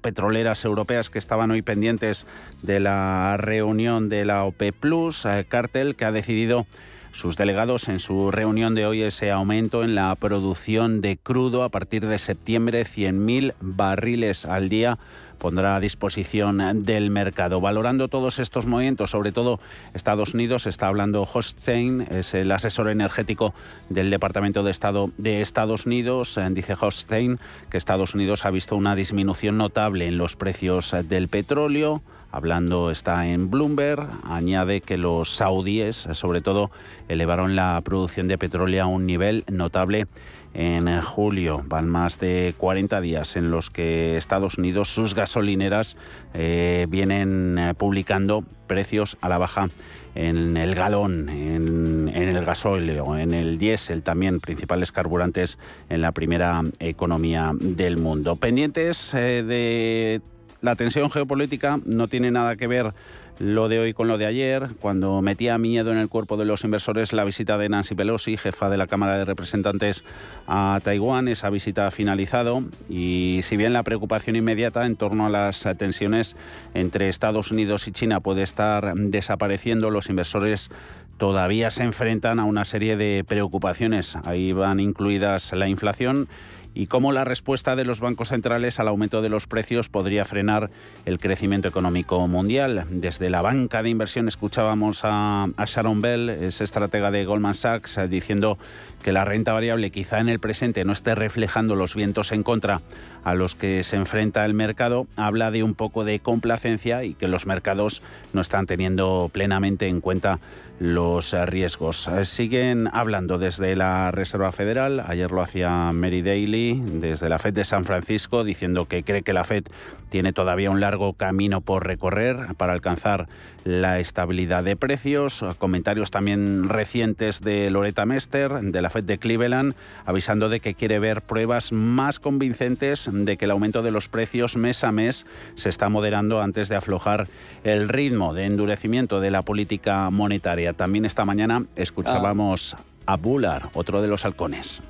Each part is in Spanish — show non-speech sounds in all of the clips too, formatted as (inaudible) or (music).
petroleras europeas que estaban hoy pendientes de la reunión de la OPE Plus, eh, cartel que ha decidido sus delegados en su reunión de hoy ese aumento en la producción de crudo a partir de septiembre, 100.000 barriles al día pondrá a disposición del mercado. Valorando todos estos movimientos, sobre todo Estados Unidos, está hablando Hoststein, es el asesor energético del Departamento de Estado de Estados Unidos. Dice Hoststein que Estados Unidos ha visto una disminución notable en los precios del petróleo Hablando está en Bloomberg, añade que los saudíes, sobre todo, elevaron la producción de petróleo a un nivel notable en julio. Van más de 40 días en los que Estados Unidos, sus gasolineras, eh, vienen eh, publicando precios a la baja en el galón, en, el gasóleo, en el diésel también, principales carburantes en la primera economía del mundo. Pendientes eh, de la tensión geopolítica no tiene nada que ver lo de hoy con lo de ayer, cuando metía miedo en el cuerpo de los inversores la visita de Nancy Pelosi, jefa de la Cámara de Representantes a Taiwán. Esa visita ha finalizado y si bien la preocupación inmediata en torno a las tensiones entre Estados Unidos y China puede estar desapareciendo, los inversores todavía se enfrentan a una serie de preocupaciones. Ahí van incluidas la inflación y cómo la respuesta de los bancos centrales al aumento de los precios podría frenar el crecimiento económico mundial. Desde la banca de inversión escuchábamos a, Sharon Bell, es estratega de Goldman Sachs, diciendo que la renta variable quizá en el presente no esté reflejando los vientos en contra a los que se enfrenta el mercado, habla de un poco de complacencia y que los mercados no están teniendo plenamente en cuenta los riesgos. Siguen hablando desde la Reserva Federal, ayer lo hacía Mary Daly, desde la Fed de San Francisco, diciendo que cree que la Fed tiene todavía un largo camino por recorrer para alcanzar la estabilidad de precios. Comentarios también recientes de Loretta Mester, de la Fed de Cleveland, avisando de que quiere ver pruebas más convincentes de que el aumento de los precios mes a mes se está moderando antes de aflojar el ritmo de endurecimiento de la política monetaria. También esta mañana escuchábamos Bullard, otro de los halcones.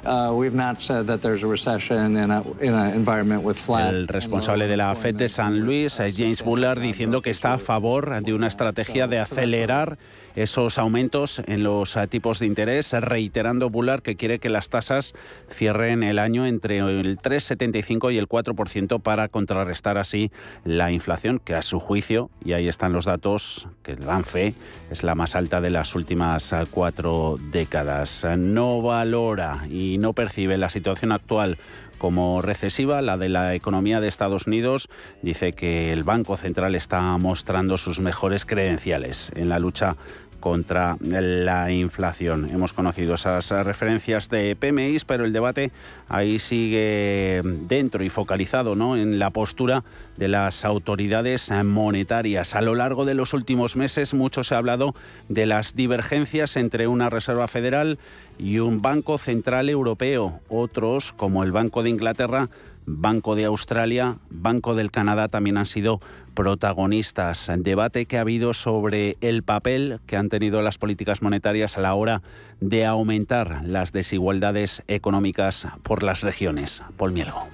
El responsable de la Fed de San Luis, James Bullard, diciendo que está a favor de una estrategia de acelerar esos aumentos en los eh, tipos de interés, reiterando Bullard que quiere que las tasas cierren el año entre el 3,75 y el 4% para contrarrestar así la inflación, que a su juicio, y ahí están los datos que dan fe, es la más alta de las últimas eh, cuatro décadas. No valora y no percibe la situación actual como recesiva, la de la economía de Estados Unidos, dice que el Banco Central está mostrando sus mejores credenciales en la lucha contra la inflación. Hemos conocido esas referencias de PMIs, pero el debate ahí sigue dentro y focalizado ¿no? en la postura de las autoridades monetarias. A lo largo de los últimos meses mucho se ha hablado de las divergencias entre una Reserva Federal y un Banco Central Europeo. Otros, como el Banco de Inglaterra, Banco de Australia, Banco del Canadá también han sido protagonistas. Debate que ha habido sobre el papel que han tenido las políticas monetarias a la hora de aumentar las desigualdades económicas por las regiones. Paul Mielgo.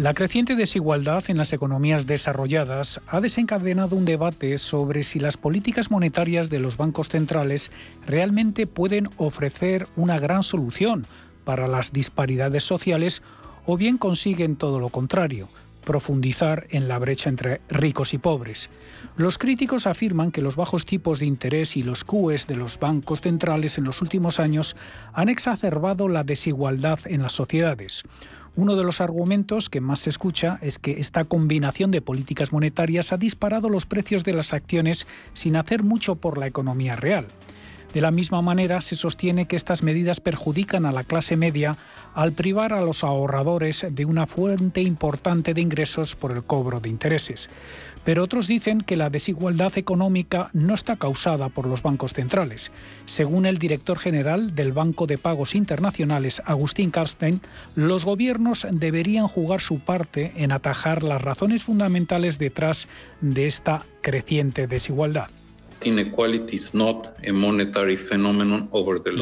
La creciente desigualdad en las economías desarrolladas ha desencadenado un debate sobre si las políticas monetarias de los bancos centrales realmente pueden ofrecer una gran solución para las disparidades sociales o bien consiguen todo lo contrario, profundizar en la brecha entre ricos y pobres. Los críticos afirman que los bajos tipos de interés y los QEs de los bancos centrales en los últimos años han exacerbado la desigualdad en las sociedades. Uno de los argumentos que más se escucha es que esta combinación de políticas monetarias ha disparado los precios de las acciones sin hacer mucho por la economía real. De la misma manera, se sostiene que estas medidas perjudican a la clase media al privar a los ahorradores de una fuente importante de ingresos por el cobro de intereses. Pero otros dicen que la desigualdad económica no está causada por los bancos centrales. Según el director general del Banco de Pagos Internacionales, Agustín Karstein, los gobiernos deberían jugar su parte en atajar las razones fundamentales detrás de esta creciente desigualdad.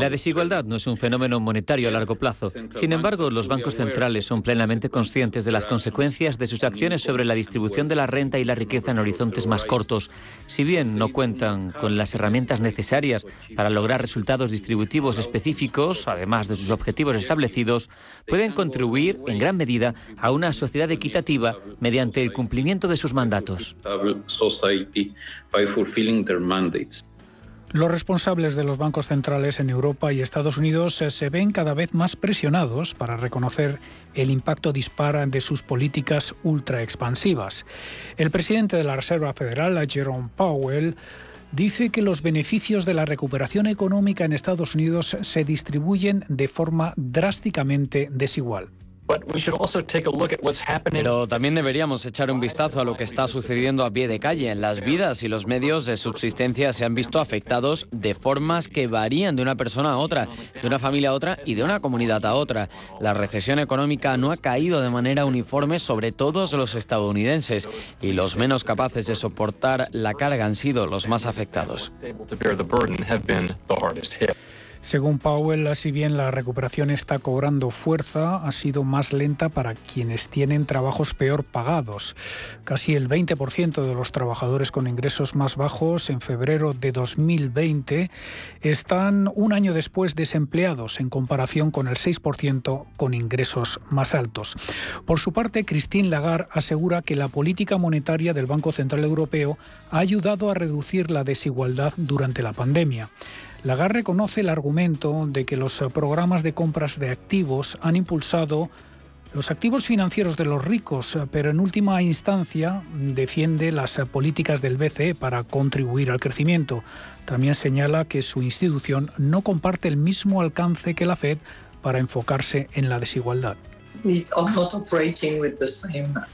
La desigualdad no es un fenómeno monetario a largo plazo. Sin embargo, los bancos centrales son plenamente conscientes de las consecuencias de sus acciones sobre la distribución de la renta y la riqueza en horizontes más cortos. Si bien no cuentan con las herramientas necesarias para lograr resultados distributivos específicos, además de sus objetivos establecidos, pueden contribuir en gran medida a una sociedad equitativa mediante el cumplimiento de sus mandatos. Los responsables de los bancos centrales en Europa y Estados Unidos eh, se ven cada vez más presionados para reconocer el impacto dispar de sus políticas ultra expansivas. El presidente de la Reserva Federal, Jerome Powell, dice que los beneficios de la recuperación económica en Estados Unidos se distribuyen de forma drásticamente desigual. Pero también deberíamos echar un vistazo a lo que está sucediendo a pie de calle. Las vidas y los medios de subsistencia se han visto afectados de formas que varían de una persona a otra, de una familia a otra y de una comunidad a otra. La recesión económica no ha caído de manera uniforme sobre todos los estadounidenses y los menos capaces de soportar la carga han sido los más afectados. Según Powell, si bien la recuperación está cobrando fuerza, ha sido más lenta para quienes tienen trabajos peor pagados. Casi el 20% de los trabajadores con ingresos más bajos en febrero de 2020 están un año después desempleados en comparación con el 6% con ingresos más altos. Por su parte, Christine Lagarde asegura que la política monetaria del Banco Central Europeo ha ayudado a reducir la desigualdad durante la pandemia. Lagarde reconoce el argumento de que los programas de compras de activos han impulsado los activos financieros de los ricos, pero en última instancia defiende las políticas del BCE para contribuir al crecimiento. También señala que su institución no comparte el mismo alcance que la Fed para enfocarse en la desigualdad.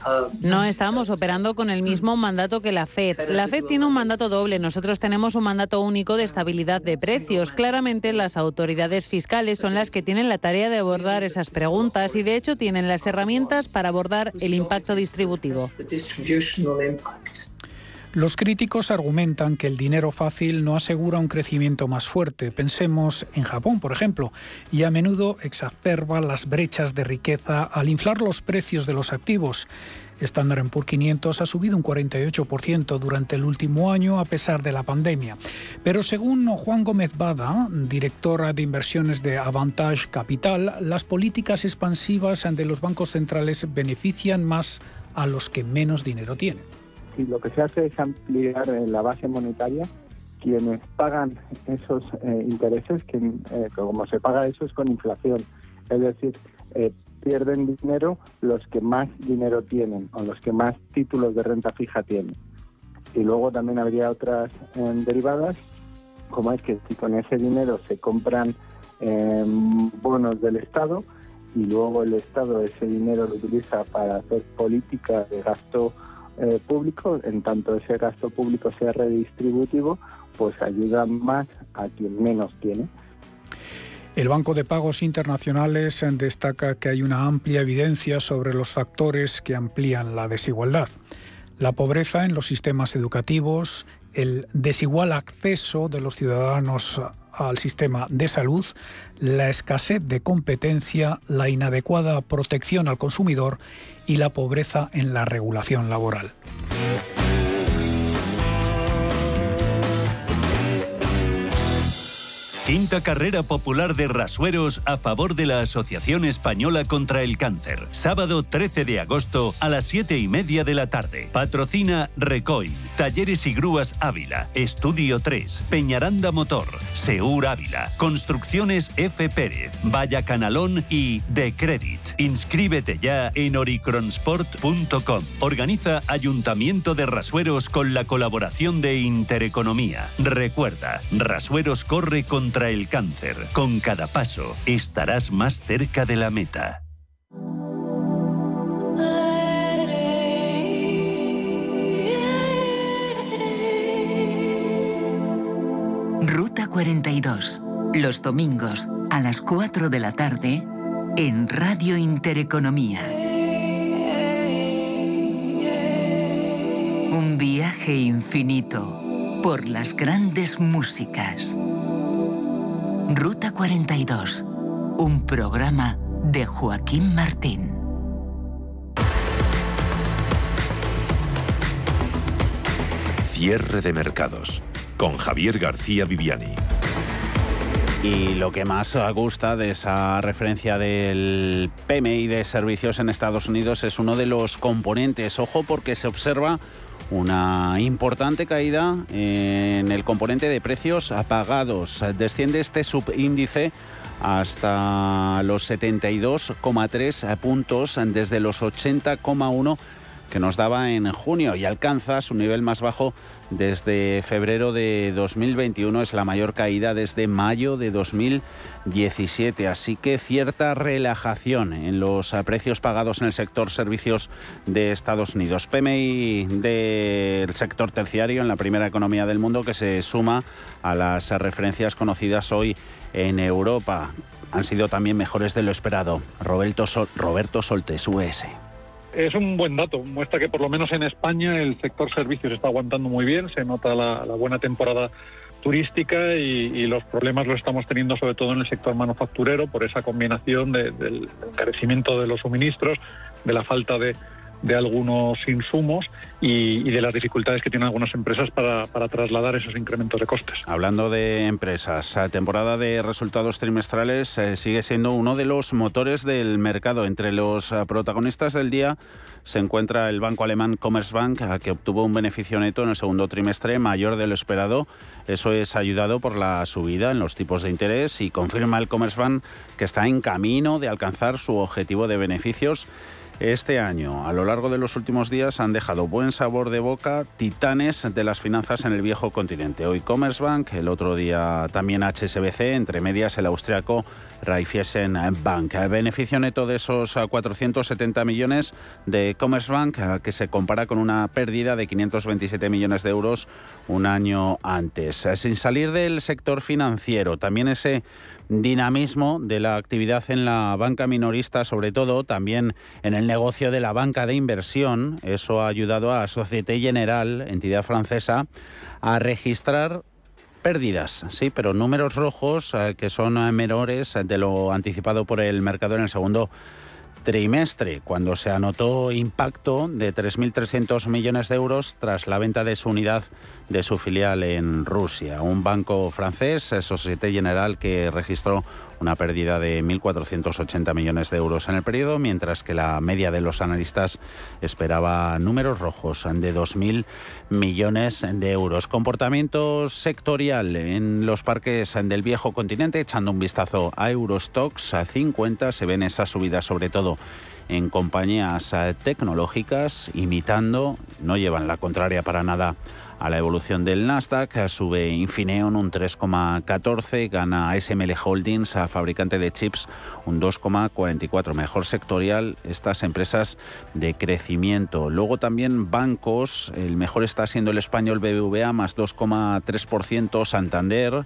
Uh, no estamos operando con el mismo mandato que la Fed. La Fed tiene un mandato doble, nosotros tenemos un mandato único de estabilidad de precios. Claramente las autoridades fiscales son las que tienen la tarea de abordar esas preguntas y de hecho tienen las herramientas para abordar el impacto distributivo. Los críticos argumentan que el dinero fácil no asegura un crecimiento más fuerte. Pensemos en Japón, por ejemplo, y a menudo exacerba las brechas de riqueza al inflar los precios de los activos. Standard Poor's 500 ha subido un 48% durante el último año a pesar de la pandemia. Pero según Juan Gómez Bada, directora de inversiones de Avantage Capital, las políticas expansivas de los bancos centrales benefician más a los que menos dinero tienen si lo que se hace es ampliar eh, la base monetaria, quienes pagan esos eh, intereses, que, eh, como se paga eso es con inflación, es decir, pierden dinero los que más dinero tienen o los que más títulos de renta fija tienen. Y luego también habría otras derivadas, como es que si con ese dinero se compran bonos del Estado y luego el Estado ese dinero lo utiliza para hacer políticas de gasto eh, público, en tanto ese gasto público sea redistributivo, pues ayuda más a quien menos tiene. El Banco de Pagos Internacionales destaca que hay una amplia evidencia sobre los factores que amplían la desigualdad. La pobreza en los sistemas educativos, el desigual acceso de los ciudadanos al sistema de salud, la escasez de competencia, la inadecuada protección al consumidor y la pobreza en la regulación laboral. Quinta carrera popular de rasueros a favor de la Asociación Española contra el Cáncer. Sábado 13 de agosto a las 7 y media de la tarde. Patrocina Recoil, Talleres y Grúas Ávila, Estudio 3, Peñaranda Motor, Seur Ávila, Construcciones F. Pérez, Vaya Canalón y The Credit. Inscríbete ya en oricronsport.com. Organiza Ayuntamiento de Rasueros con la colaboración de Intereconomía. Recuerda, Rasueros corre contra contra el cáncer. Con cada paso estarás más cerca de la meta. Ruta 42. Los domingos a las 4 de la tarde en Radio Intereconomía. Un viaje infinito por las grandes músicas. Ruta 42, un programa de Joaquín Martín. Cierre de mercados con Javier García Viviani. Y lo que más gusta de esa referencia del PMI de servicios en Estados Unidos es uno de los componentes. Ojo porque se observa una importante caída en el componente de precios apagados. Desciende este subíndice hasta los 72,3 puntos desde los 80,1 que nos daba en junio y alcanza su nivel más bajo desde febrero de 2021. Es la mayor caída desde mayo de 2017. Así que cierta relajación en los precios pagados en el sector servicios de Estados Unidos. PMI del sector terciario en la primera economía del mundo que se suma a las referencias conocidas hoy en Europa. Han sido también mejores de lo esperado. Roberto, Roberto Soltes, US es un buen dato. Muestra que por lo menos en España el sector servicios está aguantando muy bien. Se nota la, buena temporada turística y, los problemas los estamos teniendo sobre todo en el sector manufacturero por esa combinación del encarecimiento de los suministros, de la falta de, de algunos insumos y, de las dificultades que tienen algunas empresas para, trasladar esos incrementos de costes. Hablando de empresas, la temporada de resultados trimestrales eh, sigue siendo uno de los motores del mercado. Entre los eh, protagonistas del día se encuentra el banco alemán Commerzbank, que obtuvo un beneficio neto en el segundo trimestre mayor de lo esperado. Eso es ayudado por la subida en los tipos de interés y confirma el Commerzbank que está en camino de alcanzar su objetivo de beneficios este año, a lo largo de los últimos días, han dejado buen sabor de boca titanes de las finanzas en el viejo continente. Hoy Commerzbank, el otro día también HSBC, entre medias el austriaco Raiffeisen Bank. El beneficio neto de esos 470 millones de Commerzbank, que se compara con una pérdida de 527 millones de euros un año antes. Sin salir del sector financiero, también ese dinamismo de la actividad en la banca minorista, sobre todo también en el negocio de la banca de inversión. Eso ha ayudado a Societe General, entidad francesa, a registrar pérdidas, sí, pero números rojos eh, que son menores de lo anticipado por el mercado en el segundo trimestre, cuando se anotó impacto de 3.300 millones de euros tras la venta de su unidad de su filial en Rusia. Un banco francés, Societe General, que registró una pérdida de 1.480 millones de euros en el periodo, mientras que la media de los analistas esperaba números rojos de 2.000 millones de euros. Comportamiento sectorial en los parques del viejo continente, echando un vistazo a Eurostox a 50, se ven esas subidas sobre todo en compañías tecnológicas, imitando, no llevan la contraria para nada a la evolución del Nasdaq. Sube Infineon un 3,14, gana SML Holdings, a fabricante de chips, un 2,44. Mejor sectorial estas empresas de crecimiento. Luego también bancos, el mejor está siendo el español BBVA, más 2,3%, Santander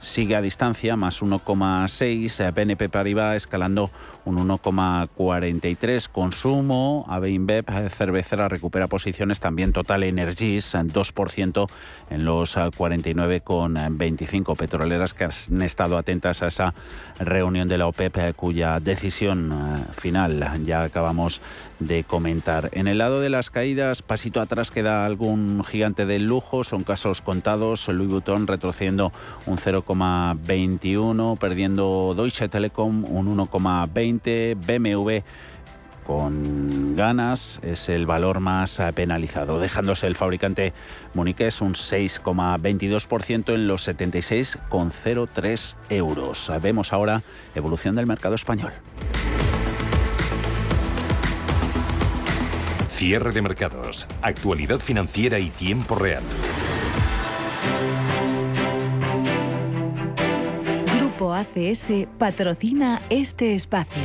sigue a distancia, más 1,6. BNP Paribas escalando un 1,43. Consumo, AB InBev, cervecera recupera posiciones. También Total Energies, 2% en los 49,25 petroleras que han estado atentas a esa reunión de la OPEP, cuya decisión eh, final ya acabamos de comentar. En el lado de las caídas, pasito atrás queda algún gigante del lujo, son casos contados. Louis Vuitton retrocediendo un 0,21, perdiendo Deutsche Telekom un 1,20, BMW con ganas es el valor más penalizado, dejándose el fabricante muniqués un 6,22% en los 76,03 euros. Vemos ahora evolución del mercado español. Cierre de mercados, actualidad financiera y tiempo real. ACS patrocina este espacio.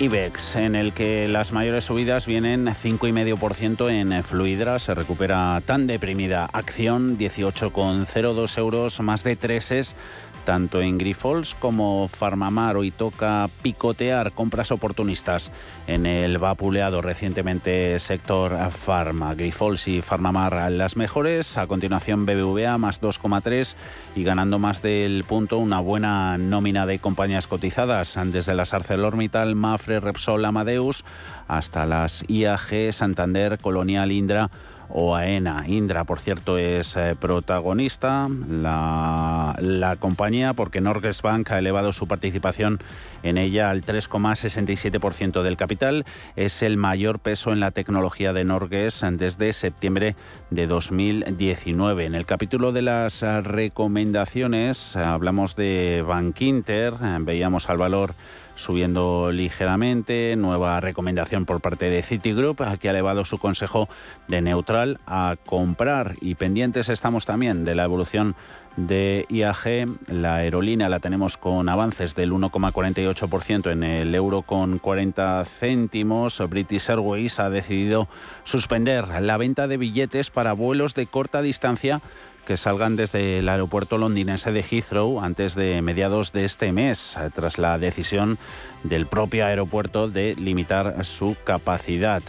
IBEX, en el que las mayores subidas vienen 5,5% en Fluidra, se recupera tan deprimida acción, 18,02 euros, más de 3 es tanto en Grifols como Farmamar. Hoy toca picotear compras oportunistas en el vapuleado recientemente sector Farma. Grifols y Farmamar las mejores. A continuación BBVA más 2,3 y ganando más del punto una buena nómina de compañías cotizadas desde las ArcelorMittal, Mafre, Repsol, Amadeus hasta las IAG, Santander, Colonial, Indra AENA. Indra, por cierto, es eh, protagonista, la, la, compañía, porque Norges Bank ha elevado su participación en ella al 3,67% del capital. Es el mayor peso en la tecnología de Norges desde septiembre de 2019. En el capítulo de las recomendaciones hablamos de Bank Inter, veíamos al valor subiendo ligeramente. Nueva recomendación por parte de Citigroup, que ha elevado su consejo de neutral a comprar. Y pendientes estamos también de la evolución de IAG. La aerolínea la tenemos con avances del 1,48% en el euro con 40 céntimos. British Airways ha decidido suspender la venta de billetes para vuelos de corta distancia que salgan desde el aeropuerto londinense de Heathrow antes de mediados de este mes, tras la decisión del propio aeropuerto de limitar su capacidad.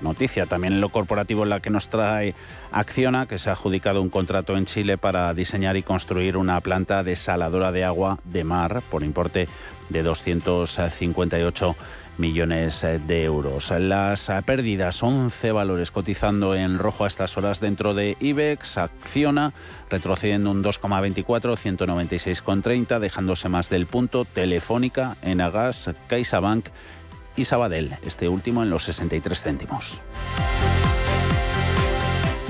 noticia también en lo corporativo en la que nos trae Acciona, que se ha adjudicado un contrato en Chile para diseñar y construir una planta desaladora de agua de mar por importe de 258 millones eh, de euros. Las eh, pérdidas, 11 valores cotizando en rojo a estas horas dentro de IBEX, acciona retrocediendo un 2,24, 196,30, dejándose más del punto, Telefónica, Enagas, CaixaBank y Sabadell, este último en los 63 céntimos.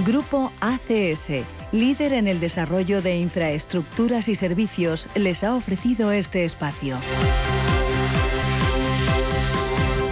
Grupo ACS, líder en el desarrollo de infraestructuras y servicios, les ha ofrecido este espacio.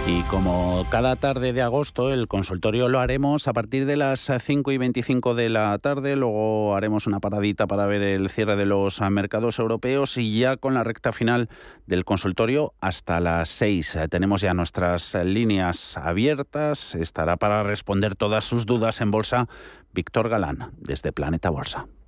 Y como cada tarde de agosto, el consultorio lo haremos a partir de las 5 y 25 de la tarde. Luego haremos una paradita para ver el cierre de los mercados europeos y ya con la recta final del consultorio hasta las 6. Tenemos ya nuestras líneas abiertas. Estará para responder todas sus dudas en bolsa Víctor Galán, desde Planeta Bolsa.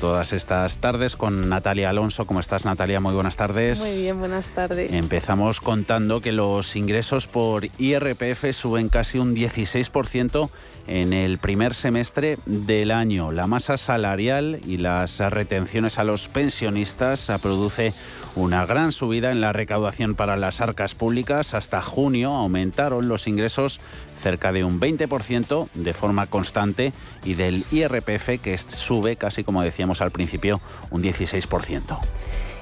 Todas estas tardes con Natalia Alonso. ¿Cómo estás, Natalia? Muy buenas tardes. Muy bien, buenas tardes. Empezamos contando que los ingresos por IRPF suben casi un 16% en el primer semestre del año. La masa salarial y las retenciones a los pensionistas produce una gran subida en la recaudación para las arcas públicas. Hasta junio aumentaron los ingresos cerca de un 20% de forma constante y del IRPF que sube casi como decíamos al principio un 16%.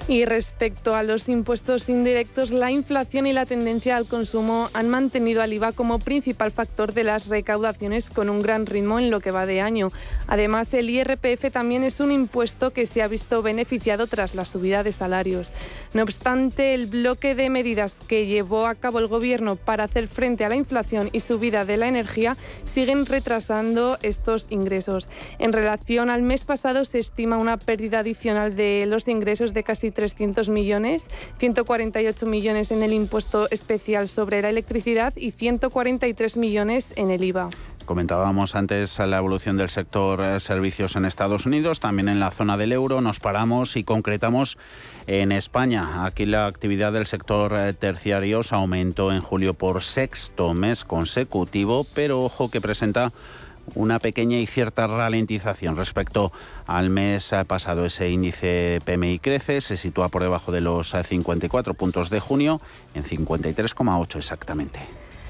Y respecto a los impuestos indirectos, la inflación y la tendencia al consumo han mantenido al IVA como principal factor de las recaudaciones con un gran ritmo en lo que va de año. Además, el IRPF también es un impuesto que se ha visto beneficiado tras la subida de salarios. No obstante, el bloque de medidas que llevó a cabo el Gobierno para hacer frente a la inflación y subida de la energía siguen retrasando estos ingresos. En relación al mes pasado, se estima una pérdida adicional de los ingresos de casi 300 millones, 148 millones en el impuesto especial sobre la electricidad y 143 millones en el IVA. Comentábamos antes la evolución del sector eh, servicios en Estados Unidos, también en la zona del euro. Nos paramos y concretamos en España. Aquí la actividad del sector eh, terciario aumentó en julio por sexto mes consecutivo, pero ojo que presenta una pequeña y cierta ralentización respecto al mes pasado. Ese índice PMI crece, se sitúa por debajo de los 54 puntos de junio, en 53,8 exactamente.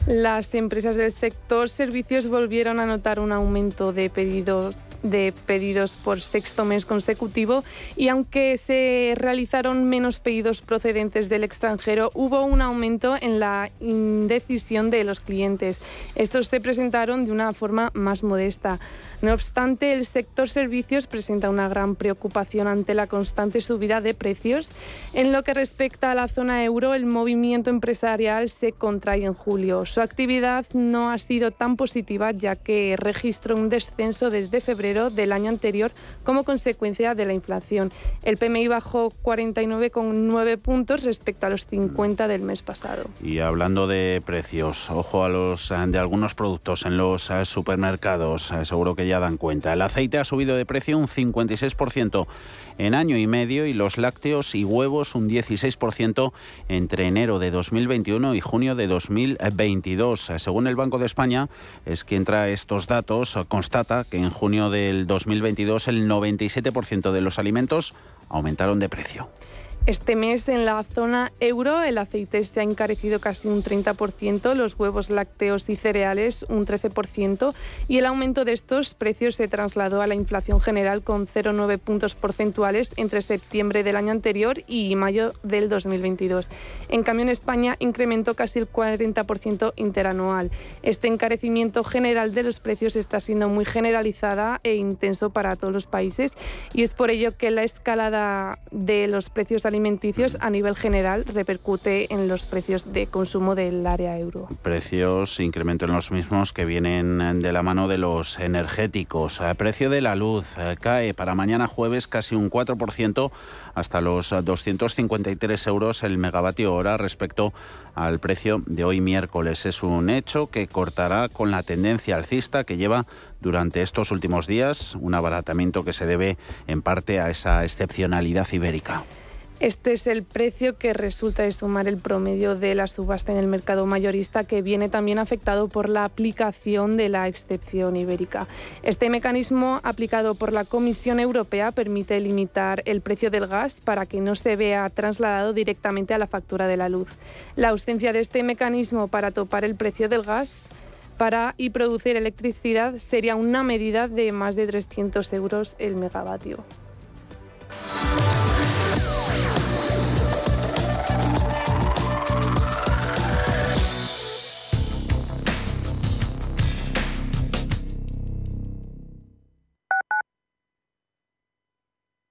Las empresas del sector servicios volvieron a notar un aumento de pedidos de pedidos por sexto mes consecutivo y aunque se realizaron menos pedidos procedentes del extranjero, hubo un aumento en la indecisión de los clientes. Estos se presentaron de una forma más modesta. No obstante, el sector servicios presenta una gran preocupación ante la constante subida de precios. En lo que respecta a la zona euro, el movimiento empresarial se contrae en julio. Su actividad no ha sido tan positiva ya que registró un descenso desde febrero del año anterior como consecuencia de la inflación. El PMI bajó 49,9 puntos respecto a los 50 del mes pasado. Y hablando de precios, ojo a los de algunos productos en los eh, supermercados, eh, seguro que ya dan cuenta. El aceite ha subido de precio un 56% en año y medio y los lácteos y huevos un 16% entre enero de 2021 y junio de 2022. Según el Banco de España, es quien trae estos datos, constata que en junio del 2022 el 97% de los alimentos aumentaron de precio. Este mes en la zona euro el aceite se ha encarecido casi un 30%, los huevos lácteos y cereales un 13% y el aumento de estos precios se trasladó a la inflación general con 0,9 puntos porcentuales entre septiembre del año anterior y mayo del 2022. En cambio en España incrementó casi el 40% interanual. Este encarecimiento general de los precios está siendo muy generalizada e intenso para todos los países y es por ello que la escalada de los precios alimenticios a nivel general repercute en los precios de consumo del área euro. Precios, incremento en los mismos que vienen de la mano de los energéticos. El precio de la luz eh, cae para mañana jueves casi un 4% hasta los 253 euros el megavatio hora respecto al precio de hoy miércoles. Es un hecho que cortará con la tendencia alcista que lleva durante estos últimos días, un abaratamiento que se debe en parte a esa excepcionalidad ibérica. Este es el precio que resulta de sumar el promedio de la subasta en el mercado mayorista, que viene también afectado por la aplicación de la excepción ibérica. Este mecanismo aplicado por la Comisión Europea permite limitar el precio del gas para que no se vea trasladado directamente a la factura de la luz. La ausencia de este mecanismo para topar el precio del gas para y producir electricidad sería una medida de más de 300 euros el megavatio.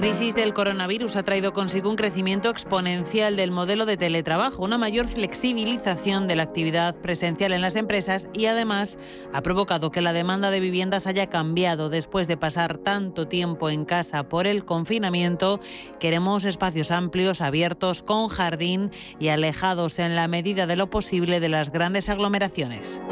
Crisis del coronavirus ha traído consigo un crecimiento exponencial del modelo de teletrabajo, una mayor flexibilización de la actividad presencial en las empresas y además ha provocado que la demanda de viviendas haya cambiado después de pasar tanto tiempo en casa por el confinamiento. Queremos espacios amplios, abiertos, con jardín y alejados en la medida de lo posible de las grandes aglomeraciones.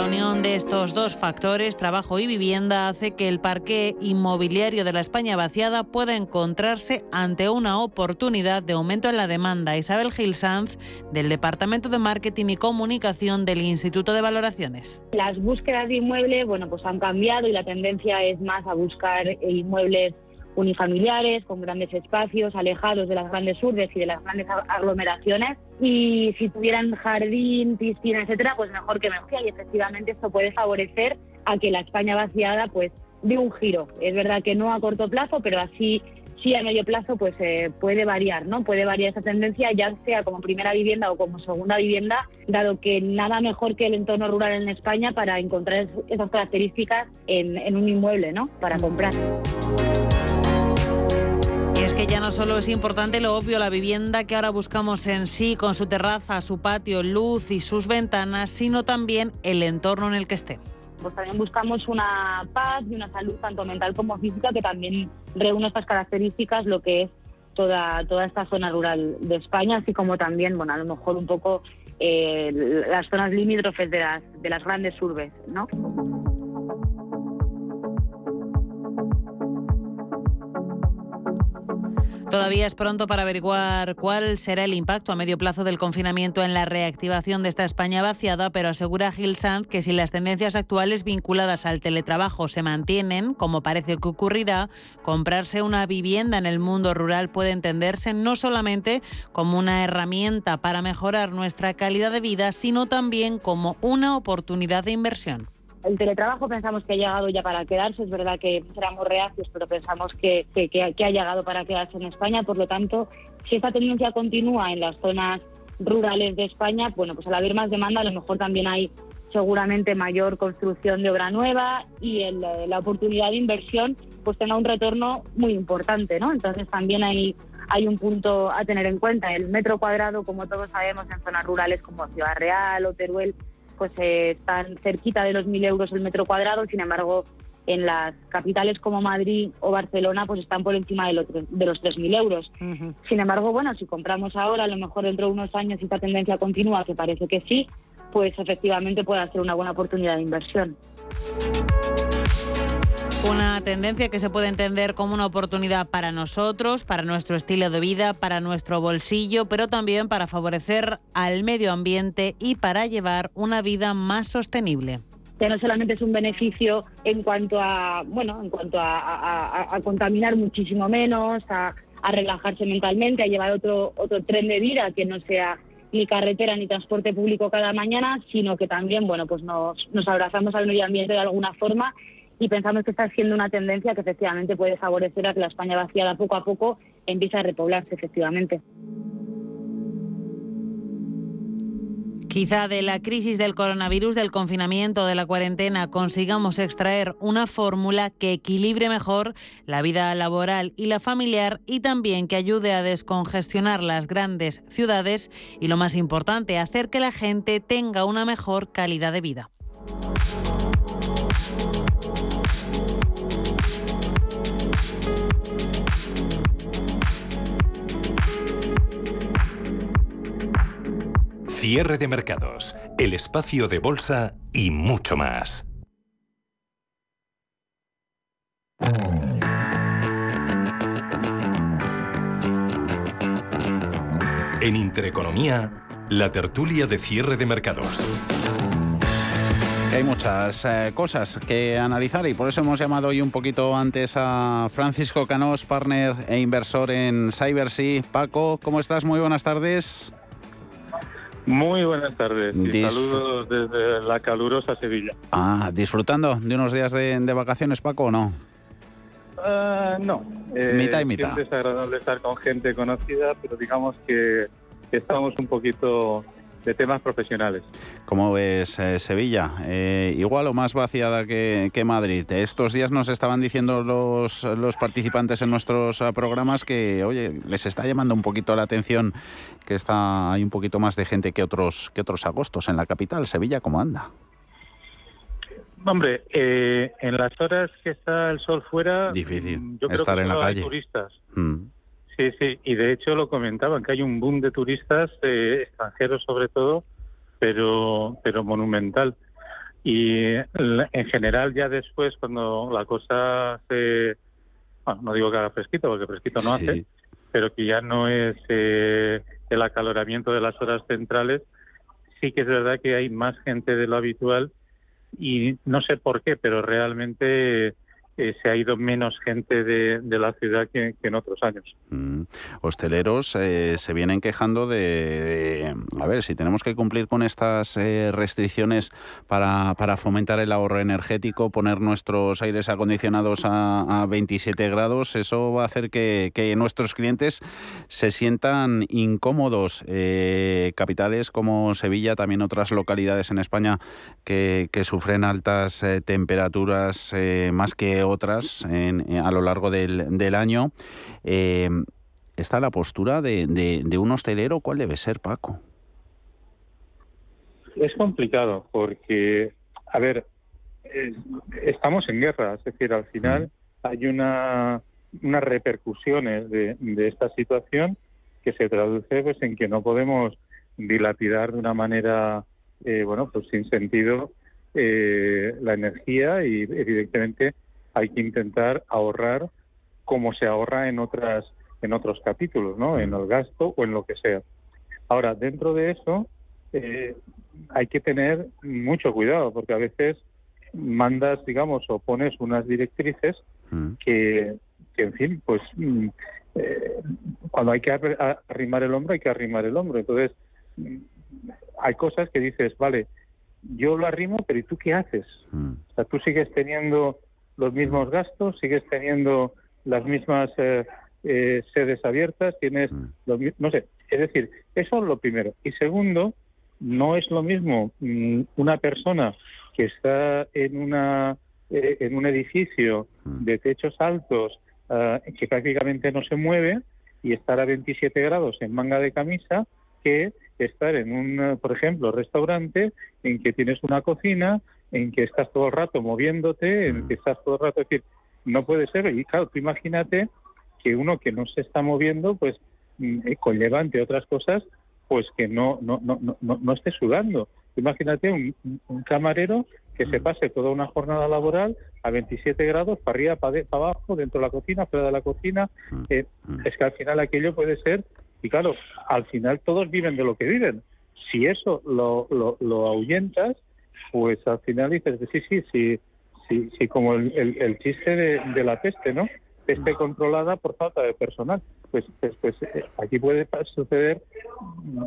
La unión de estos dos factores, trabajo y vivienda, hace que el parque inmobiliario de la España vaciada pueda encontrarse ante una oportunidad de aumento en la demanda. Isabel Gil Sanz, del Departamento de Marketing y Comunicación del Instituto de Valoraciones. Las búsquedas de inmuebles, bueno, pues han cambiado y la tendencia es más a buscar inmuebles unifamiliares, con grandes espacios, alejados de las grandes urbes y de las grandes aglomeraciones. Y si tuvieran jardín, piscina, etcétera, pues mejor que mejor. Y efectivamente esto puede favorecer a que la España vaciada pues dé un giro. Es verdad que no a corto plazo, pero así sí a medio plazo pues eh, puede variar, ¿no? Puede variar esa tendencia, ya sea como primera vivienda o como segunda vivienda, dado que nada mejor que el entorno rural en España para encontrar esas características en, en un inmueble, ¿no? Para comprar. Y es que ya no solo es importante lo obvio, la vivienda que ahora buscamos en sí, con su terraza, su patio, luz y sus ventanas, sino también el entorno en el que esté. Pues también buscamos una paz y una salud tanto mental como física que también reúne estas características, lo que es toda, toda esta zona rural de España, así como también, bueno, a lo mejor un poco eh, las zonas limítrofes de las, de las grandes urbes, ¿no? Todavía es pronto para averiguar cuál será el impacto a medio plazo del confinamiento en la reactivación de esta España vaciada, pero asegura Gil Sanz que si las tendencias actuales vinculadas al teletrabajo se mantienen, como parece que ocurrirá, comprarse una vivienda en el mundo rural puede entenderse no solamente como una herramienta para mejorar nuestra calidad de vida, sino también como una oportunidad de inversión. El teletrabajo pensamos que ha llegado ya para quedarse, es verdad que éramos reacios, pero pensamos que, que, ha llegado para quedarse en España, por lo tanto, si esta tendencia continúa en las zonas rurales de España, bueno, pues al haber más demanda a lo mejor también hay seguramente mayor construcción de obra nueva y el, la oportunidad de inversión pues tenga un retorno muy importante, ¿no? Entonces también hay, hay un punto a tener en cuenta. El metro cuadrado, como todos sabemos, en zonas rurales como Ciudad Real o Teruel, pues eh, están cerquita de los 1.000 euros el metro cuadrado, sin embargo, en las capitales como Madrid o Barcelona, pues están por encima de los, de los 3.000 euros. Sin embargo, bueno, si compramos ahora, a lo mejor dentro de unos años, y esta tendencia continúa, que parece que sí, pues efectivamente puede ser una buena oportunidad de inversión. Una tendencia que se puede entender como una oportunidad para nosotros, para nuestro estilo de vida, para nuestro bolsillo, pero también para favorecer al medio ambiente y para llevar una vida más sostenible. Que no solamente es un beneficio en cuanto a bueno en cuanto a, contaminar muchísimo menos a, relajarse mentalmente a llevar otro otro tren de vida que no sea ni carretera ni transporte público cada mañana sino que también bueno pues nos, nos abrazamos al medio ambiente de alguna forma y pensamos que está siendo una tendencia que efectivamente puede favorecer a que la España vaciada poco a poco empiece a repoblarse efectivamente. Quizá de la crisis del coronavirus, del confinamiento, de la cuarentena, consigamos extraer una fórmula que equilibre mejor la vida laboral y la familiar y también que ayude a descongestionar las grandes ciudades y, lo más importante, hacer que la gente tenga una mejor calidad de vida. Cierre de mercados, el espacio de bolsa y mucho más. En Intereconomía, la tertulia de cierre de mercados. Hay muchas eh, cosas que analizar y por eso hemos llamado hoy un poquito antes a Francisco Canós, partner e inversor en CyberSea. Paco, ¿cómo estás? Muy buenas tardes. Muy buenas tardes. Y saludos desde la calurosa Sevilla. Ah, ¿disfrutando de unos días de, vacaciones, Paco, o no? Uh, no. Eh, mitad y mitad. es agradable estar con gente conocida, pero digamos que estamos un poquito de temas profesionales. ¿Cómo ves eh, Sevilla? Eh, ¿Igual o más vaciada que, Madrid? Estos días nos estaban diciendo los, los participantes en nuestros eh, programas que, oye, les está llamando un poquito la atención que está hay un poquito más de gente que otros, que otros agostos en la capital. ¿Sevilla cómo anda? Hombre, en las horas que está el sol fuera... Difícil estar en la calle. turistas. Mm. Sí, sí, y de hecho lo comentaban, que hay un boom de turistas eh, extranjeros sobre todo, pero, pero monumental. Y en general ya después, cuando la cosa se... Bueno, no digo que haga fresquito, porque fresquito no hace, pero que ya no es eh, el acaloramiento de las horas centrales, sí que es verdad que hay más gente de lo habitual y no sé por qué, pero realmente eh, se ha ido menos gente de, la ciudad que, en otros años. Mm. Hosteleros eh, se vienen quejando de, a ver, si tenemos que cumplir con estas eh, restricciones para, para, fomentar el ahorro energético, poner nuestros aires acondicionados a, 27 grados, eso va a hacer que, nuestros clientes se sientan incómodos. capitales como Sevilla, también otras localidades en España que, que sufren altas temperaturas más que otras a lo largo del, año. Eh, ¿Está la postura de, un hostelero? ¿Cuál debe ser, Paco? Es complicado porque, a ver, estamos en guerra, es decir, al final mm. hay una, unas repercusiones de, esta situación que se traduce pues en que no podemos dilapidar de una manera, eh, bueno, pues sin sentido eh, la energía y evidentemente hay que intentar ahorrar como se ahorra en otras en otros capítulos, ¿no? En el gasto o en lo que sea. Ahora, dentro de eso eh, hay que tener mucho cuidado porque a veces mandas, digamos, o pones unas directrices que, en fin, pues mm, eh, cuando hay que arrimar el hombro, hay que arrimar el hombro. Entonces, mm, hay cosas que dices, vale, yo lo arrimo, pero ¿y tú qué haces? O sea, tú sigues teniendo los mismos gastos, sigues teniendo las mismas eh, eh, sedes abiertas, tienes mm. no sé, es decir, eso es lo primero. Y segundo, no es lo mismo mm, una persona que está en una eh, en un edificio mm. de techos altos ah, que prácticamente no se mueve y estar a 27 grados en manga de camisa que estar en un, por ejemplo, restaurante en que tienes una cocina, en que estás todo el rato moviéndote, en que estás todo el rato, es decir, no puede ser. Y claro, tú imagínate que uno que no se está moviendo, pues mm, eh, conlleva, entre otras cosas, pues que no, no, no, no, no esté sudando. Imagínate un, camarero que se pase toda una jornada laboral a 27 grados, para arriba, para, abajo, dentro de la cocina, fuera de la cocina. Eh, es que al final aquello puede ser, y claro, al final todos viven de lo que viven. Si eso lo, lo, lo ahuyentas, pues al final dices, sí, sí, sí, sí, sí como el, chiste de, la peste, ¿no? Peste controlada por falta de personal. Pues, pues, pues eh, aquí puede suceder,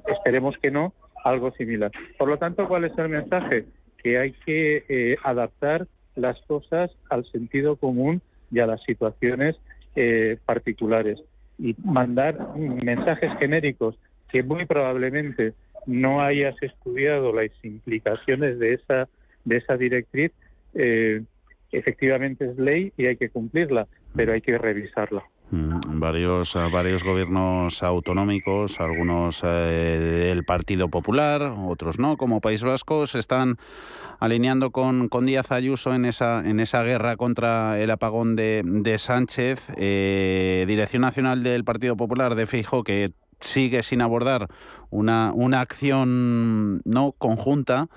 esperemos que no, algo similar. Por lo tanto, ¿cuál es el mensaje? Que hay que eh, adaptar las cosas al sentido común y a las situaciones eh, particulares y mandar mensajes genéricos que muy probablemente no hayas estudiado las implicaciones de esa de esa directriz eh, efectivamente es ley y hay que cumplirla pero hay que revisarla Mm, varios, eh, varios gobiernos autonómicos, algunos eh, del Partido Popular, otros no, como País Vasco, se están alineando con, con Díaz Ayuso en esa, en esa guerra contra el apagón de, de Sánchez. Eh, Dirección Nacional del Partido Popular de Fijo, que sigue sin abordar una, una acción no conjunta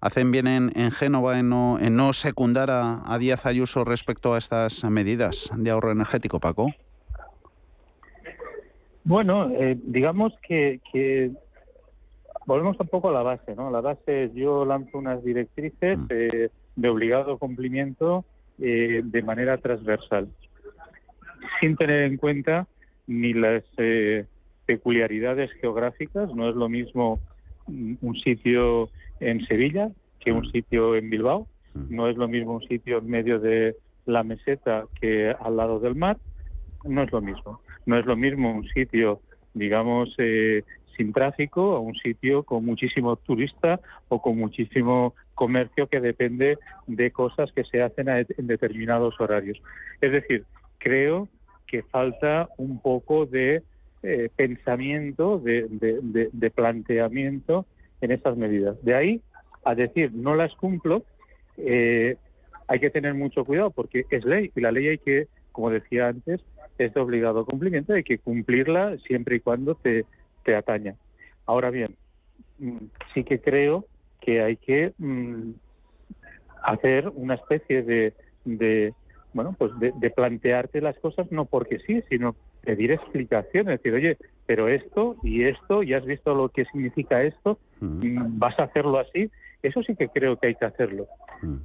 hacen bien en, Génova en no, en no secundar a, a, Díaz Ayuso respecto a estas medidas de ahorro energético, Paco? Bueno, eh, digamos que, que, volvemos un poco a la base, ¿no? La base es yo lanzo unas directrices mm. eh, de obligado cumplimiento eh, de manera transversal, sin tener en cuenta ni las peculiaridades geográficas, no es lo mismo un sitio en Sevilla que un mm. sitio en Bilbao, mm. no es lo mismo un sitio en medio de la meseta que al lado del mar, no es lo mismo. No es lo mismo un sitio, digamos, eh, sin tráfico a un sitio con muchísimo turista o con muchísimo comercio que depende de cosas que se hacen en determinados horarios. Es decir, creo que falta un poco de eh, pensamiento, de, planteamiento en estas medidas. De ahí a decir no las cumplo, eh, hay que tener mucho cuidado porque es ley y la ley hay que, como decía antes, es de obligado cumplimiento, hay que cumplirla siempre y cuando te, te. Ahora bien, mm, sí que creo que hay que mm, hacer una especie de, de bueno, pues de, plantearte las cosas no porque sí, sino pedir explicaciones, decir, oye, pero esto y esto, ya has visto lo que significa esto, mm, vas a hacerlo así, eso sí que creo que hay que hacerlo.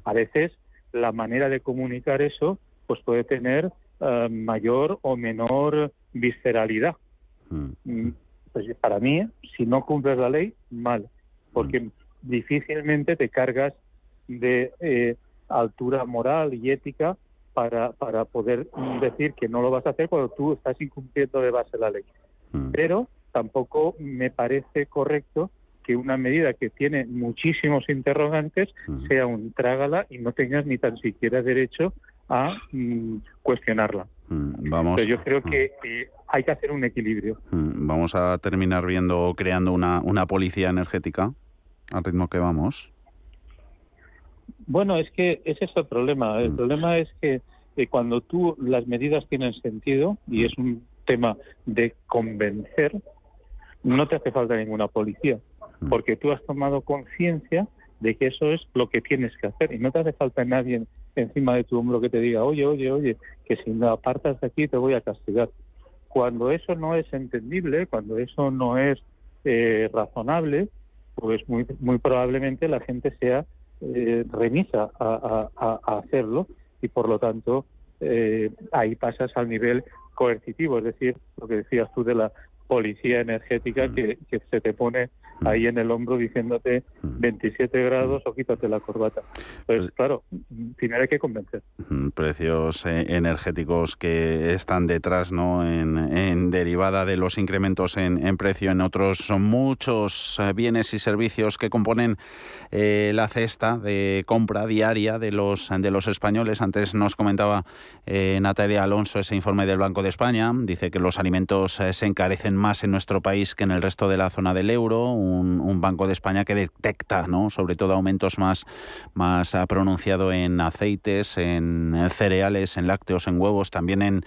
A veces la manera de comunicar eso pues puede tener eh, mayor o menor visceralidad. Mm. Mm, pues para mí, si no cumples la ley, mal, porque mm. difícilmente te cargas de eh, altura moral y ética para, para poder decir que no lo vas a hacer cuando tú estás incumpliendo de base la ley. Pero tampoco me parece correcto que una medida que tiene muchísimos interrogantes sea un trágala y no tengas ni tan siquiera derecho a mm, cuestionarla. Mm, vamos. yo creo mm. que hay que hacer un equilibrio. Vamos a terminar viendo, creando una, una policía energética al ritmo que vamos. Bueno, es que ese es el problema. El problema es que eh, cuando tú las medidas tienen sentido y es un tema de convencer, no te hace falta ninguna policía, porque tú has tomado conciencia de que eso es lo que tienes que hacer y no te hace falta nadie encima de tu hombro que te diga, oye, oye, oye, que si no apartas de aquí te voy a castigar. Cuando eso no es entendible, cuando eso no es eh, razonable, pues muy, muy probablemente la gente sea eh, remisa a, hacerlo y por lo tanto eh, ahí pasas al nivel coercitivo, es decir, lo que decías tú de la policía energética que, que se te pone ahí en el hombro diciéndote 27 grados o quítate la corbata. Pues, claro, primero hay que convencer. Precios eh, energéticos que están detrás, ¿no? En, derivada de los incrementos en, precio en otros son muchos eh, bienes y servicios que componen eh, la cesta de compra diaria de los de los españoles. Antes nos comentaba Natalia Alonso ese informe del Banco de España. Dice que los alimentos se encarecen más en nuestro país que en el resto de la zona del euro un, Banco de España que detecta, ¿no? sobre todo aumentos más, más pronunciado en aceites, en cereales, en lácteos, en huevos, también en,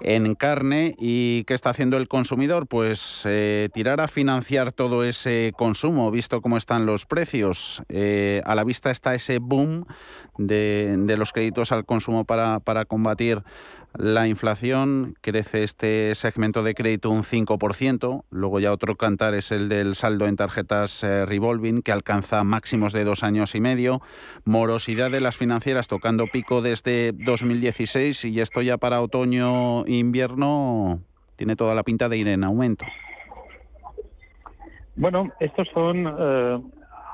en carne. ¿Y qué está haciendo el consumidor? Pues eh, tirar a financiar todo ese consumo, visto cómo están los precios. Eh, a la vista está ese boom de, de los créditos al consumo para, para combatir la inflación crece este segmento de crédito un 5%, luego ya otro cantar es el del saldo en tarjetas eh, revolving que alcanza máximos de dos años y medio, morosidad de las financieras tocando pico desde 2016 y esto ya para otoño-invierno tiene toda la pinta de ir en aumento. Bueno, estos son, eh,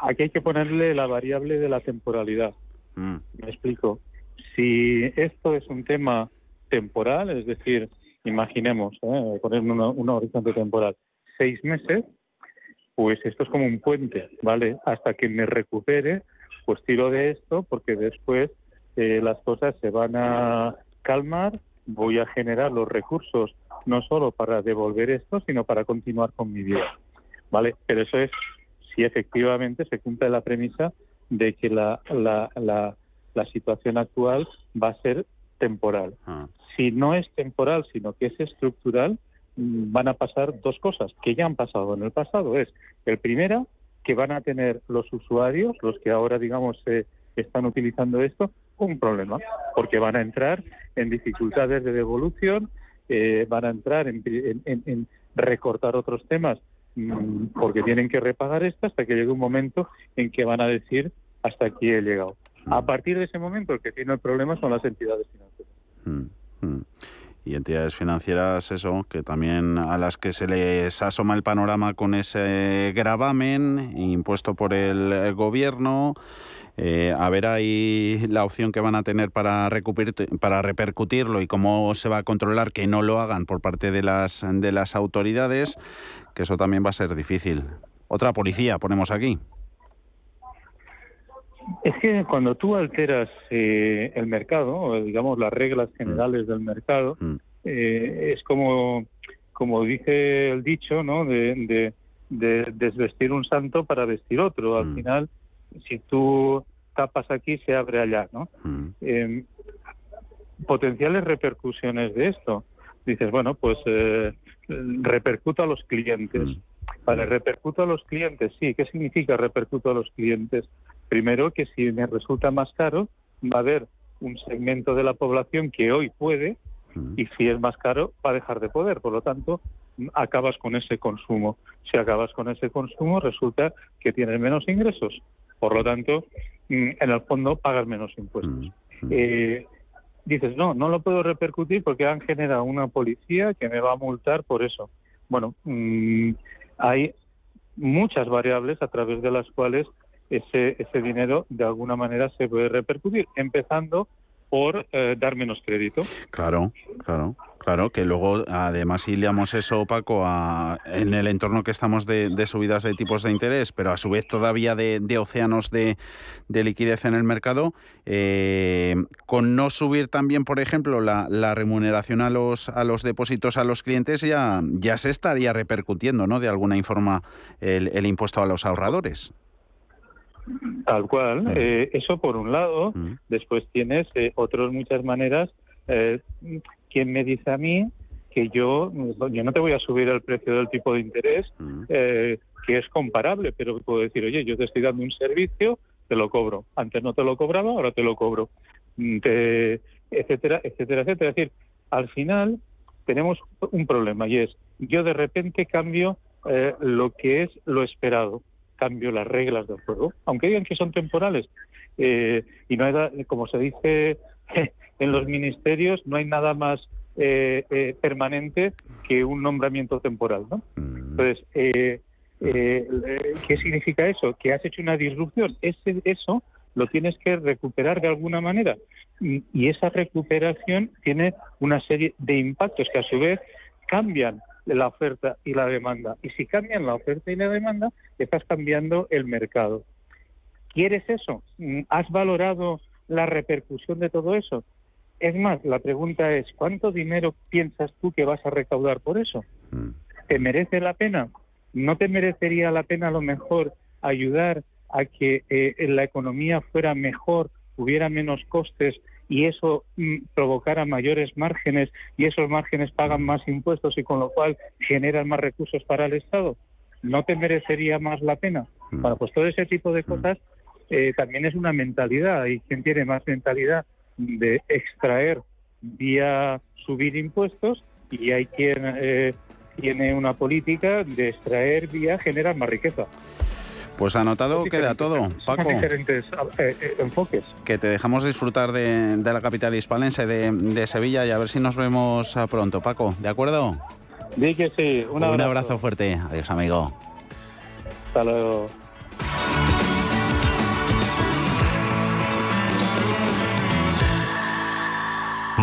aquí hay que ponerle la variable de la temporalidad. Mm. Me explico. Si esto es un tema temporal, es decir, imaginemos, ¿eh? poner una horizonte temporal, seis meses, pues esto es como un puente, ¿vale? Hasta que me recupere, pues tiro de esto porque después eh, las cosas se van a calmar, voy a generar los recursos no solo para devolver esto, sino para continuar con mi vida, ¿vale? Pero eso es si efectivamente se cumple la premisa de que la, la, la, la situación actual va a ser temporal. Ah. Si no es temporal, sino que es estructural, mm, van a pasar dos cosas que ya han pasado en el pasado. Es el primero, que van a tener los usuarios, los que ahora, digamos, eh, están utilizando esto, un problema, porque van a entrar en dificultades de devolución, eh, van a entrar en, en- en recortar otros temas, mm, porque tienen que repagar esto hasta que llegue un momento en que van a decir hasta aquí he llegado. A partir de ese momento, el que tiene el problema son las entidades financieras. Mm, mm. Y entidades financieras, eso, que también a las que se les asoma el panorama con ese gravamen impuesto por el, gobierno. eh, a ver ahí la opción que van a tener para, para repercutirlo y cómo se va a controlar que no lo hagan por parte de las, de las autoridades, que eso también va a ser difícil. Otra policía ponemos aquí. Es que cuando tú alteras eh, el mercado, o digamos las reglas generales del mercado, eh, es como, como dice el dicho, ¿no? De, de- de desvestir un santo para vestir otro. Al final, si tú tapas aquí, se abre allá, ¿no? Eh, potenciales repercusiones de esto. Dices, bueno, pues eh, repercuto a los clientes. Vale, repercuto a los clientes, sí. ¿Qué significa repercuto a los clientes? Primero, que si me resulta más caro, va a haber un segmento de la población que hoy puede y si es más caro, va a dejar de poder. Por lo tanto, acabas con ese consumo. Si acabas con ese consumo, resulta que tienes menos ingresos. Por lo tanto, mm, en el fondo, pagas menos impuestos. Eh, dices, no, no lo puedo repercutir porque han generado una policía que me va a multar por eso. Bueno, mm, hay muchas variables a través de las cuales ese, ese dinero de alguna manera se puede repercutir, empezando por eh, dar menos crédito. Claro, claro, claro, que luego además hilamos eso, Paco, a- en el entorno que estamos de, de subidas de tipos de interés, pero a su vez todavía de, de océanos de, de liquidez en el mercado, eh, con no subir también, por ejemplo, la, la remuneración a los, a los depósitos a los clientes, ya, ya se estaría repercutiendo, ¿no? De alguna forma el, el impuesto a los ahorradores. Tal cual. Eh, eso por un lado. Después tienes eh, otras muchas maneras. Eh, ¿Quién me dice a mí que yo, yo no te voy a subir el precio del tipo de interés, eh, que es comparable, pero puedo decir, oye, yo te estoy dando un servicio, te lo cobro. Antes no te lo cobraba, ahora te lo cobro. Mm, te- etcétera, etcétera, etcétera. Es decir, al final tenemos un problema y es, yo de repente cambio eh, lo que es lo esperado, cambio las reglas del juego, aunque digan que son temporales. eh, y no hay, como se dice (laughs) en los ministerios, no hay nada más eh, eh, permanente que un nombramiento temporal, ¿no? Entonces, eh, ¿qué significa eso? Que has hecho una disrupción. Ese, eso lo tienes que recuperar de alguna manera. Y, y esa recuperación tiene una serie de impactos que a su vez cambian la oferta y la demanda. Y si cambian la oferta y la demanda, estás cambiando el mercado. ¿Quieres eso? Mm, ¿Has valorado la repercusión de todo eso? Es más, la pregunta es, ¿cuánto dinero piensas tú que vas a recaudar por eso? ¿Te merece la pena? ¿No te merecería la pena a lo mejor ayudar a que eh, la economía fuera mejor, hubiera menos costes y eso mm, provocara mayores márgenes y esos márgenes pagan más impuestos y con lo cual generan más recursos para el Estado? ¿No te merecería más la pena? Bueno, pues todo ese tipo de cosas eh, también es una mentalidad y quien tiene más mentalidad de extraer vía subir impuestos y hay quien eh, tiene una política de extraer vía generar más riqueza. Pues anotado queda todo, Son Paco. diferentes eh, eh, enfoques. que te dejamos disfrutar de, de la capital hispalense, de, de Sevilla, y a ver si nos vemos ah, pronto, Paco. ¿De acuerdo? Di que sí, un abrazo. abrazo fuerte. Adiós, amigo. Hasta luego.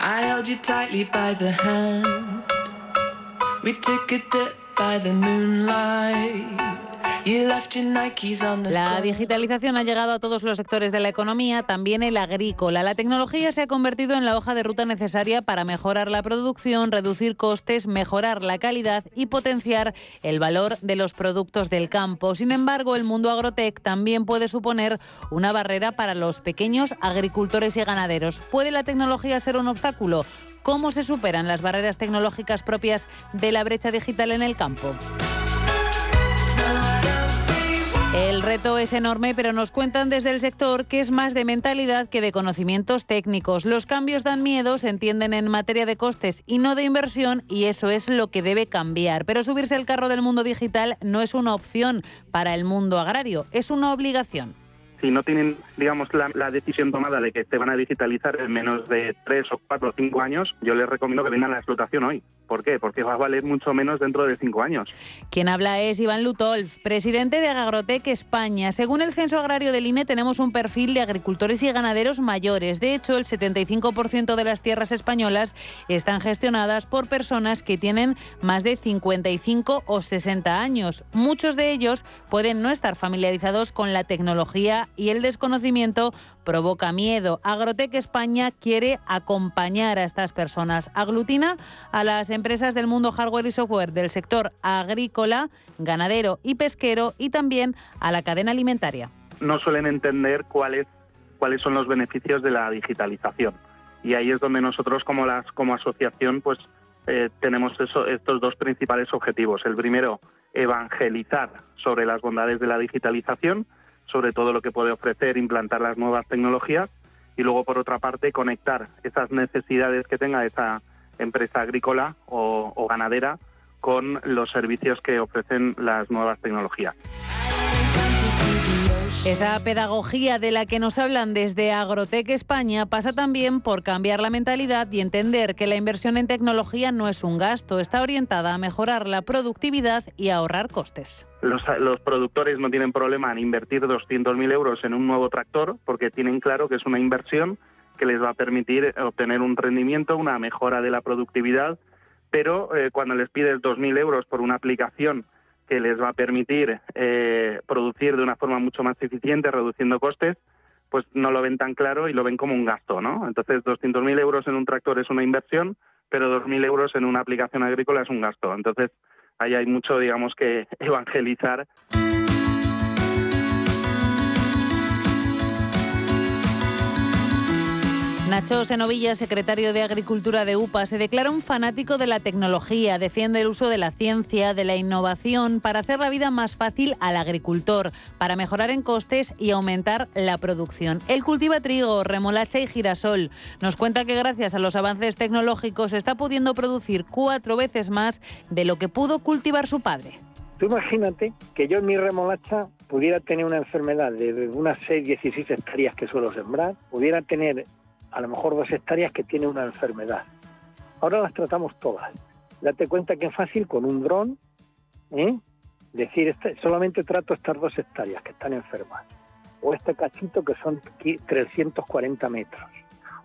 I held you tightly by the hand. We took a dip by the moonlight. La digitalización ha llegado a todos los sectores de la economía, también el agrícola. La tecnología se ha convertido en la hoja de ruta necesaria para mejorar la producción, reducir costes, mejorar la calidad y potenciar el valor de los productos del campo. Sin embargo, el mundo agrotech también puede suponer una barrera para los pequeños agricultores y ganaderos. ¿Puede la tecnología ser un obstáculo? ¿Cómo se superan las barreras tecnológicas propias de la brecha digital en el campo? El reto es enorme, pero nos cuentan desde el sector que es más de mentalidad que de conocimientos técnicos. Los cambios dan miedo, se entienden en materia de costes y no de inversión, y eso es lo que debe cambiar. Pero subirse al carro del mundo digital no es una opción para el mundo agrario, es una obligación si no tienen, digamos, la, decisión tomada de que se van a digitalizar en menos de tres o cuatro o cinco años, yo les recomiendo que vengan a la explotación hoy. ¿Por qué? Porque va a valer mucho menos dentro de cinco años. Quien habla es Iván Lutolf, presidente de Agrotec España. Según el censo agrario del INE, tenemos un perfil de agricultores y ganaderos mayores. De hecho, el 75% de las tierras españolas están gestionadas por personas que tienen más de 55 o 60 años. Muchos de ellos pueden no estar familiarizados con la tecnología y el desconocimiento provoca miedo. Agrotec España quiere acompañar a estas personas. Aglutina a las empresas del mundo hardware y software del sector agrícola, ganadero y pesquero y también a la cadena alimentaria. No suelen entender cuáles son los beneficios de la digitalización y ahí es donde nosotros como las como asociación pues eh, tenemos estos dos principales objetivos. El primero, evangelizar sobre las bondades de la digitalización sobre todo lo que puede ofrecer implantar las nuevas tecnologías y luego por otra parte conectar esas necesidades que tenga esa empresa agrícola o, ganadera con los servicios que ofrecen las nuevas tecnologías. Esa pedagogía de la que nos hablan desde Agrotec España pasa también por cambiar la mentalidad y entender que la inversión en tecnología no es un gasto, está orientada a mejorar la productividad y ahorrar costes. Los, productores no tienen problema en invertir 200.000 euros en un nuevo tractor porque tienen claro que es una inversión que les va a permitir obtener un rendimiento, una mejora de la productividad, pero eh, cuando les pides 2.000 euros por una aplicación que les va a permitir eh, producir de una forma mucho más eficiente, reduciendo costes, pues no lo ven tan claro y lo ven como un gasto, ¿no? Entonces, 200.000 euros en un tractor es una inversión, pero 2.000 euros en una aplicación agrícola es un gasto. Entonces, ahí hay mucho, digamos, que (laughs) evangelizar. Nacho Senovilla, secretario de Agricultura de UPA, se declara un fanático de la tecnología, defiende el uso de la ciencia, de la innovación, para hacer la vida más fácil al agricultor, para mejorar en costes y aumentar la producción. Él cultiva trigo, remolacha y girasol. Nos cuenta que gracias a los avances tecnológicos está pudiendo producir cuatro veces más de lo que pudo cultivar su padre. Tú imagínate que yo en mi remolacha pudiera tener una enfermedad de unas 6, 16 hectáreas que suelo sembrar, pudiera tener a lo mejor dos hectáreas que tiene una enfermedad. Ahora las tratamos todas. Date cuenta que es fácil con un dron, ¿eh? decir, este, solamente trato estas dos hectáreas que están enfermas. O este cachito que son 340 metros.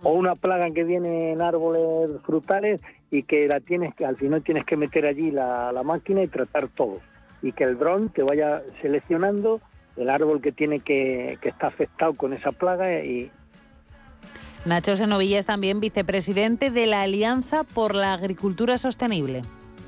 O una plaga que viene en árboles frutales y que la tienes que al final tienes que meter allí la, máquina y tratar todo. Y que el dron te vaya seleccionando el árbol que tiene que, que está afectado con esa plaga y, Nacho Senovilla es también vicepresidente de la Alianza por la Agricultura Sostenible.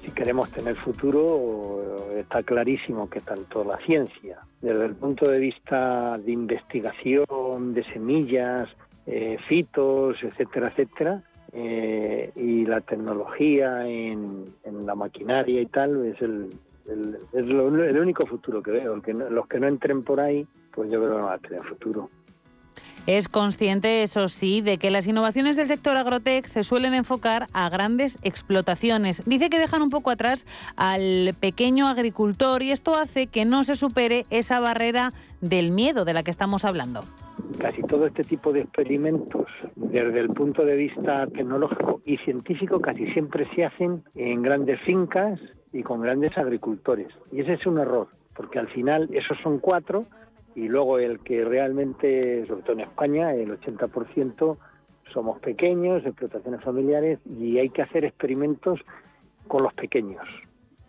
si queremos tener futuro, está clarísimo que tanto la ciencia, desde el punto de vista de investigación de semillas, eh, fitos, etcétera, etcétera, eh, y la tecnología en, la maquinaria y tal, es el, único futuro que veo. los que no entren por ahí, pues yo creo que no van a tener futuro. Es consciente, eso sí, de que las innovaciones del sector agrotech se suelen enfocar a grandes explotaciones. Dice que dejan un poco atrás al pequeño agricultor y esto hace que no se supere esa barrera del miedo de la que estamos hablando. Casi todo este tipo de experimentos, desde el punto de vista tecnológico y científico, casi siempre se hacen en grandes fincas y con grandes agricultores. Y ese es un error, porque al final esos son cuatro y luego el que realmente, sobre todo en España, el 80% somos pequeños, explotaciones familiares, y hay que hacer experimentos con los pequeños.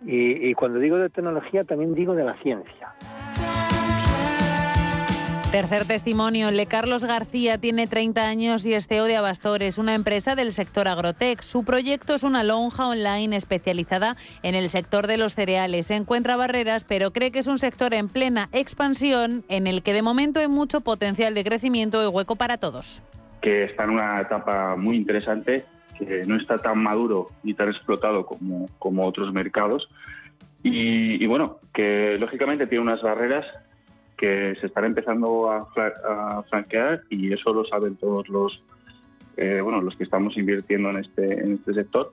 Y, cuando digo de tecnología, también digo de la ciencia. Tercer testimonio, Le Carlos García tiene 30 años y es CEO de Abastores, una empresa del sector agrotech. Su proyecto es una lonja online especializada en el sector de los cereales. Se encuentra barreras, pero cree que es un sector en plena expansión en el que de momento hay mucho potencial de crecimiento y hueco para todos. Que está en una etapa muy interesante, que no está tan maduro ni tan explotado como, como otros mercados. Y bueno, que lógicamente tiene unas barreras que se están empezando a, franquear y eso lo saben todos los eh, bueno los que estamos invirtiendo en este en este sector.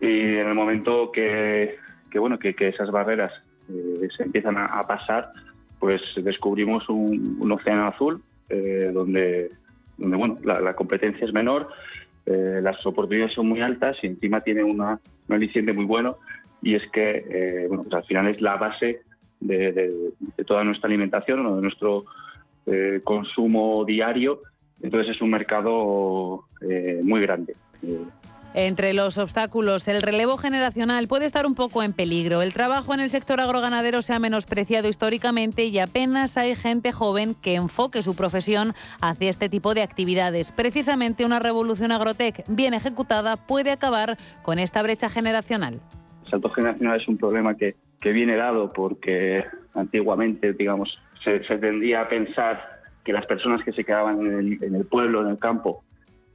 Y en el momento que, bueno que, esas barreras eh, se empiezan a, pasar pues descubrimos un, océano azul eh, donde donde bueno la, competencia es menor las oportunidades son muy altas y encima tiene una, un aliciente muy bueno. Y es que bueno pues al final es la base de, toda nuestra alimentación o de nuestro eh, consumo diario. Entonces es un mercado eh, muy grande. Entre los obstáculos, el relevo generacional puede estar un poco en peligro. El trabajo en el sector agroganadero se ha menospreciado históricamente y apenas hay gente joven que enfoque su profesión hacia este tipo de actividades. Precisamente una revolución agrotec bien ejecutada puede acabar con esta brecha generacional. El salto generacional es un problema que, que viene dado porque antiguamente, digamos, se, tendía a pensar que las personas que se quedaban en el, pueblo, en el campo,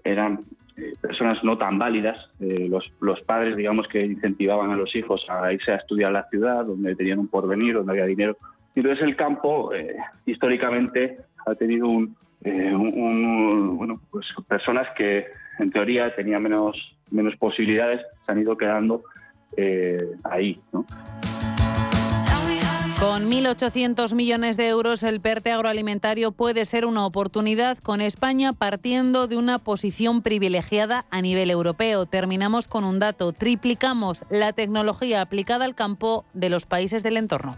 eran eh, personas no tan válidas. Eh, los, los, padres, digamos, que incentivaban a los hijos a irse a estudiar la ciudad, donde tenían un porvenir, donde había dinero. Y entonces el campo, eh, históricamente, ha tenido un, un, bueno, pues personas que en teoría tenían menos, menos posibilidades, se han ido quedando ahí. ¿no? Con 1.800 millones de euros, el PERTE agroalimentario puede ser una oportunidad con España partiendo de una posición privilegiada a nivel europeo. Terminamos con un dato, triplicamos la tecnología aplicada al campo de los países del entorno.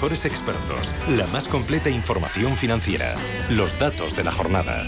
Mejores expertos, la más completa información financiera, los datos de la jornada.